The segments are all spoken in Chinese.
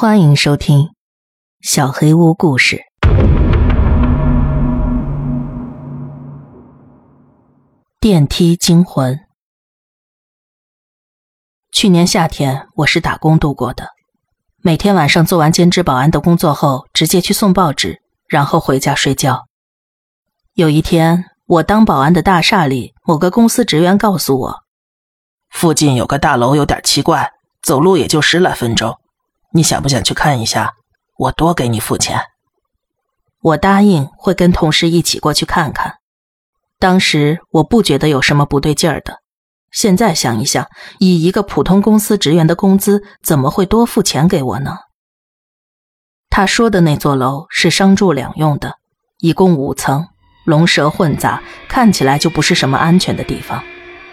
欢迎收听《小黑屋故事》。电梯惊魂。去年夏天，我是打工度过的，每天晚上做完兼职保安的工作后，直接去送报纸，然后回家睡觉。有一天，我当保安的大厦里，某个公司职员告诉我，附近有个大楼有点奇怪，走路也就十来分钟。你想不想去看一下？我多给你付钱。我答应会跟同事一起过去看看。当时我不觉得有什么不对劲儿的，现在想一想，以一个普通公司职员的工资，怎么会多付钱给我呢？他说的那座楼是商住两用的，一共五层，龙蛇混杂，看起来就不是什么安全的地方。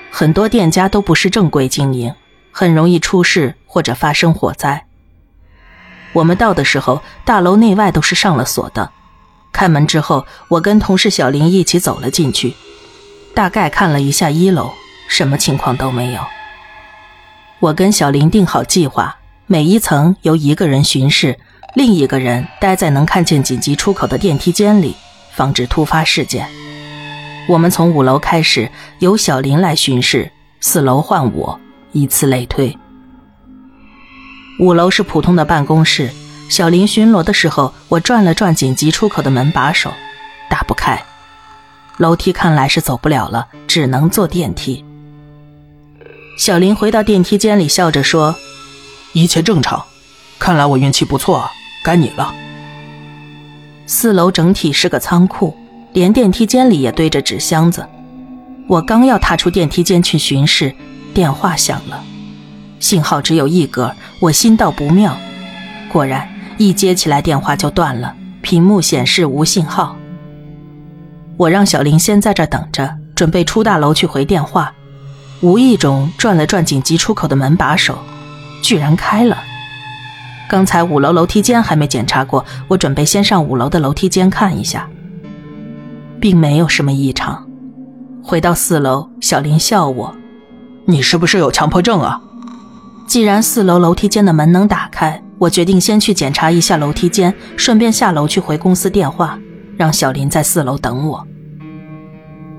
很多店家都不是正规经营，很容易出事或者发生火灾。我们到的时候，大楼内外都是上了锁的。开门之后，我跟同事小林一起走了进去，大概看了一下一楼，什么情况都没有。我跟小林定好计划，每一层由一个人巡视，另一个人待在能看见紧急出口的电梯间里，防止突发事件。我们从五楼开始，由小林来巡视，四楼换我，以此类推。五楼是普通的办公室。小林巡逻的时候，我转了转紧急出口的门把手，打不开。楼梯看来是走不了了，只能坐电梯。小林回到电梯间里，笑着说：“一切正常，看来我运气不错，该你了。”四楼整体是个仓库，连电梯间里也堆着纸箱子。我刚要踏出电梯间去巡视，电话响了。信号只有一格，我心道不妙。果然，一接起来电话就断了，屏幕显示无信号。我让小林先在这等着，准备出大楼去回电话。无意中转了转紧急出口的门把手，居然开了。刚才五楼楼梯间还没检查过，我准备先上五楼的楼梯间看一下，并没有什么异常。回到四楼，小林笑我：“你是不是有强迫症啊？”既然四楼楼梯间的门能打开，我决定先去检查一下楼梯间，顺便下楼去回公司电话，让小林在四楼等我。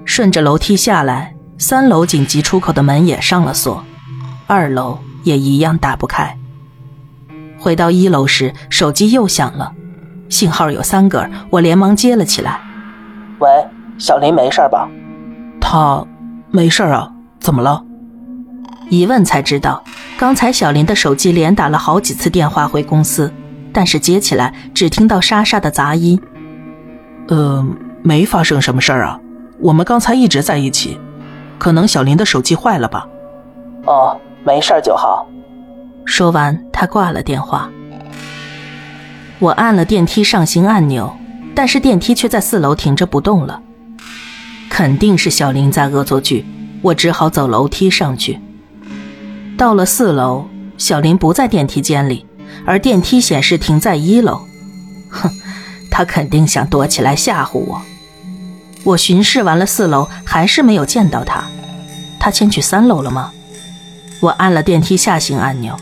顺着楼梯下来，三楼紧急出口的门也上了锁，二楼也一样打不开。回到一楼时，手机又响了，信号有三格，我连忙接了起来：“喂，小林，没事吧？”“他没事啊，怎么了？”一问才知道，刚才小林的手机连打了好几次电话回公司，但是接起来只听到沙沙的杂音。呃，没发生什么事儿啊，我们刚才一直在一起，可能小林的手机坏了吧。哦，没事就好。说完，他挂了电话。我按了电梯上行按钮，但是电梯却在四楼停着不动了，肯定是小林在恶作剧，我只好走楼梯上去。到了四楼，小林不在电梯间里，而电梯显示停在一楼。哼，他肯定想躲起来吓唬我。我巡视完了四楼，还是没有见到他。他先去三楼了吗？我按了电梯下行按钮，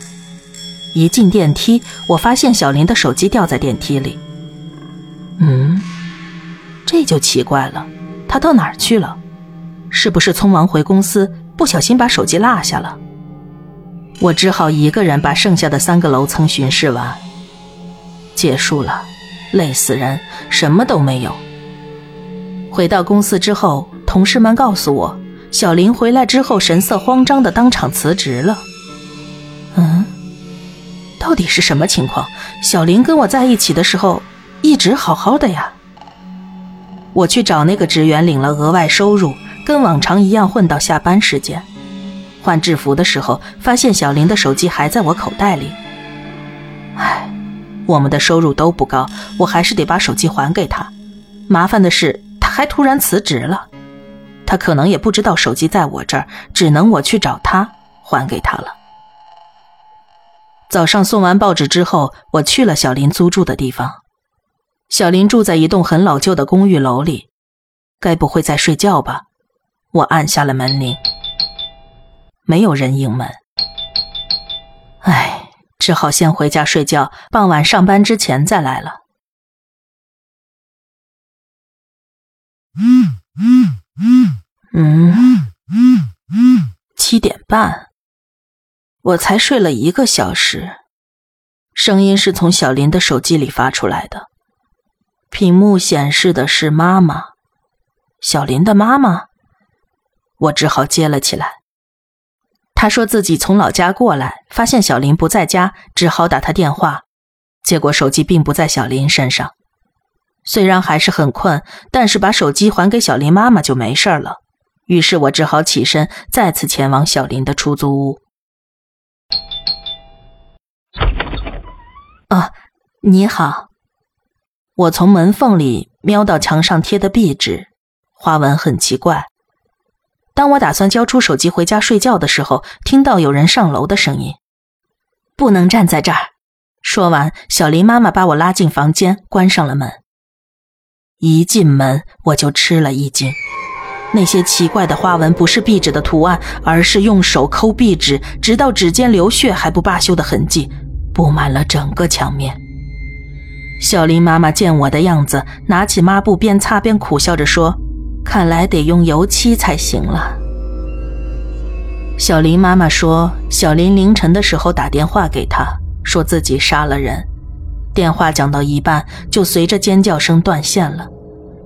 一进电梯，我发现小林的手机掉在电梯里。嗯，这就奇怪了，他到哪儿去了？是不是匆忙回公司，不小心把手机落下了？我只好一个人把剩下的三个楼层巡视完，结束了，累死人，什么都没有。回到公司之后，同事们告诉我，小林回来之后神色慌张的当场辞职了。嗯，到底是什么情况？小林跟我在一起的时候一直好好的呀。我去找那个职员领了额外收入，跟往常一样混到下班时间。换制服的时候，发现小林的手机还在我口袋里。唉，我们的收入都不高，我还是得把手机还给他。麻烦的是，他还突然辞职了。他可能也不知道手机在我这儿，只能我去找他还给他了。早上送完报纸之后，我去了小林租住的地方。小林住在一栋很老旧的公寓楼里，该不会在睡觉吧？我按下了门铃。没有人应门。唉，只好先回家睡觉，傍晚上班之前再来了。嗯嗯嗯嗯七点半，我才睡了一个小时，声音是从小林的手机里发出来的，屏幕显示的是妈妈，小林的妈妈，我只好接了起来。他说自己从老家过来，发现小林不在家，只好打他电话，结果手机并不在小林身上。虽然还是很困，但是把手机还给小林妈妈就没事了。于是我只好起身，再次前往小林的出租屋。啊，你好！我从门缝里瞄到墙上贴的壁纸，花纹很奇怪。当我打算交出手机回家睡觉的时候，听到有人上楼的声音。不能站在这儿。说完，小林妈妈把我拉进房间，关上了门。一进门我就吃了一惊，那些奇怪的花纹不是壁纸的图案，而是用手抠壁纸，直到指尖流血还不罢休的痕迹，布满了整个墙面。小林妈妈见我的样子，拿起抹布边擦边苦笑着说：“看来得用油漆才行了。”小林妈妈说：“小林凌晨的时候打电话给她，说自己杀了人。”电话讲到一半，就随着尖叫声断线了。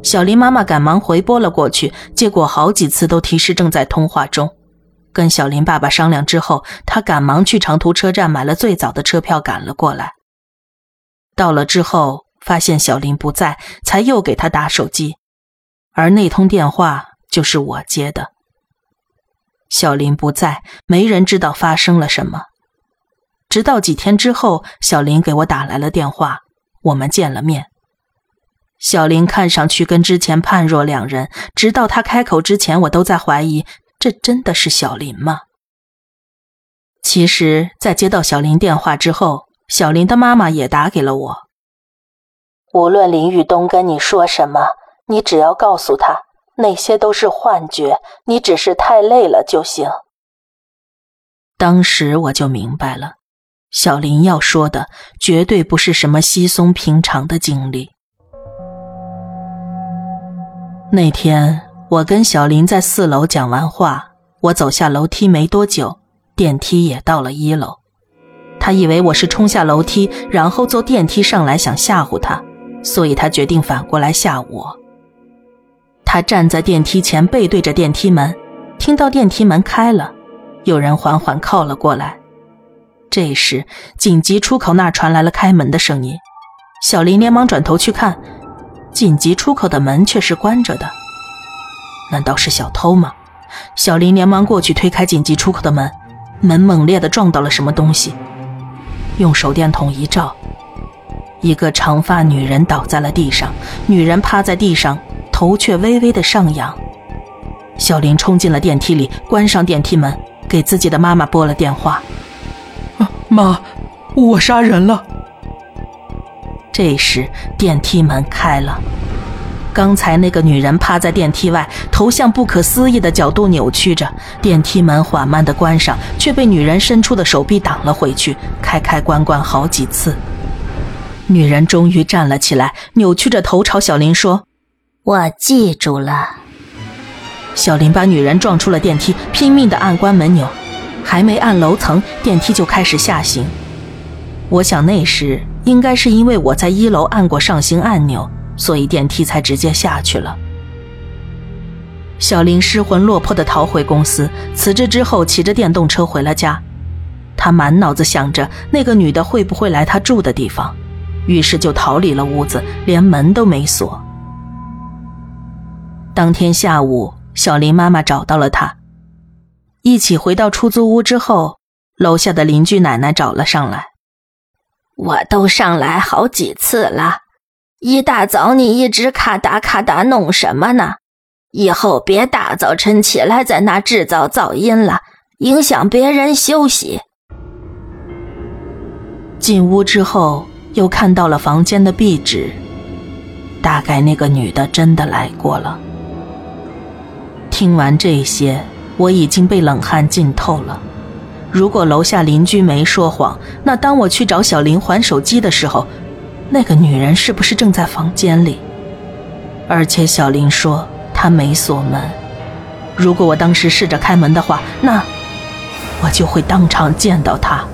小林妈妈赶忙回拨了过去，结果好几次都提示正在通话中。跟小林爸爸商量之后，他赶忙去长途车站买了最早的车票赶了过来。到了之后，发现小林不在，才又给他打手机，而那通电话就是我接的。小林不在，没人知道发生了什么。直到几天之后，小林给我打来了电话，我们见了面。小林看上去跟之前判若两人，直到他开口之前，我都在怀疑这真的是小林吗？其实，在接到小林电话之后，小林的妈妈也打给了我。无论林玉东跟你说什么，你只要告诉他那些都是幻觉，你只是太累了就行。当时我就明白了。小林要说的绝对不是什么稀松平常的经历。那天我跟小林在四楼讲完话，我走下楼梯没多久，电梯也到了一楼。他以为我是冲下楼梯，然后坐电梯上来想吓唬他，所以他决定反过来吓我。他站在电梯前，背对着电梯门，听到电梯门开了，有人缓缓靠了过来。这时，紧急出口那儿传来了开门的声音。小林连忙转头去看，紧急出口的门却是关着的。难道是小偷吗？小林连忙过去推开紧急出口的门，门猛烈地撞到了什么东西。用手电筒一照，一个长发女人倒在了地上，女人趴在地上，头却微微的上扬。小林冲进了电梯里，关上电梯门，给自己的妈妈拨了电话。妈，我杀人了。这时电梯门开了，刚才那个女人趴在电梯外，头向不可思议的角度扭曲着。电梯门缓慢的关上，却被女人伸出的手臂挡了回去，开开关关好几次。女人终于站了起来，扭曲着头朝小林说：“我记住了。”小林把女人撞出了电梯，拼命的按关门钮。还没按楼层，电梯就开始下行。我想那时应该是因为我在一楼按过上行按钮，所以电梯才直接下去了。小林失魂落魄的逃回公司，辞职之后骑着电动车回了家。他满脑子想着那个女的会不会来他住的地方，于是就逃离了屋子，连门都没锁。当天下午，小林妈妈找到了他。一起回到出租屋之后，楼下的邻居奶奶找了上来。我都上来好几次了，一大早你一直咔嗒咔嗒弄什么呢？以后别大早晨起来在那制造噪音了，影响别人休息。进屋之后，又看到了房间的壁纸，大概那个女的真的来过了。听完这些。我已经被冷汗浸透了，如果楼下邻居没说谎，那当我去找小林还手机的时候，那个女人是不是正在房间里？而且小林说她没锁门。如果我当时试着开门的话，那我就会当场见到她。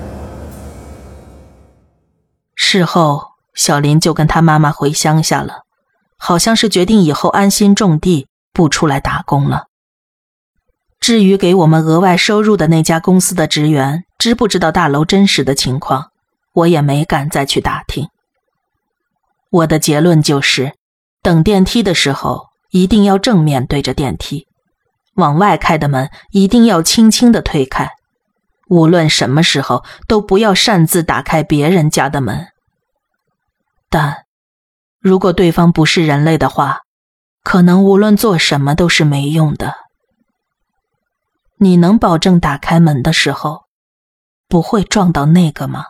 事后，小林就跟他妈妈回乡下了，好像是决定以后安心种地，不出来打工了。至于给我们额外收入的那家公司的职员，知不知道大楼真实的情况，我也没敢再去打听。我的结论就是，等电梯的时候一定要正面对着电梯，往外开的门一定要轻轻的推开，无论什么时候都不要擅自打开别人家的门。但，如果对方不是人类的话，可能无论做什么都是没用的。你能保证打开门的时候，不会撞到那个吗？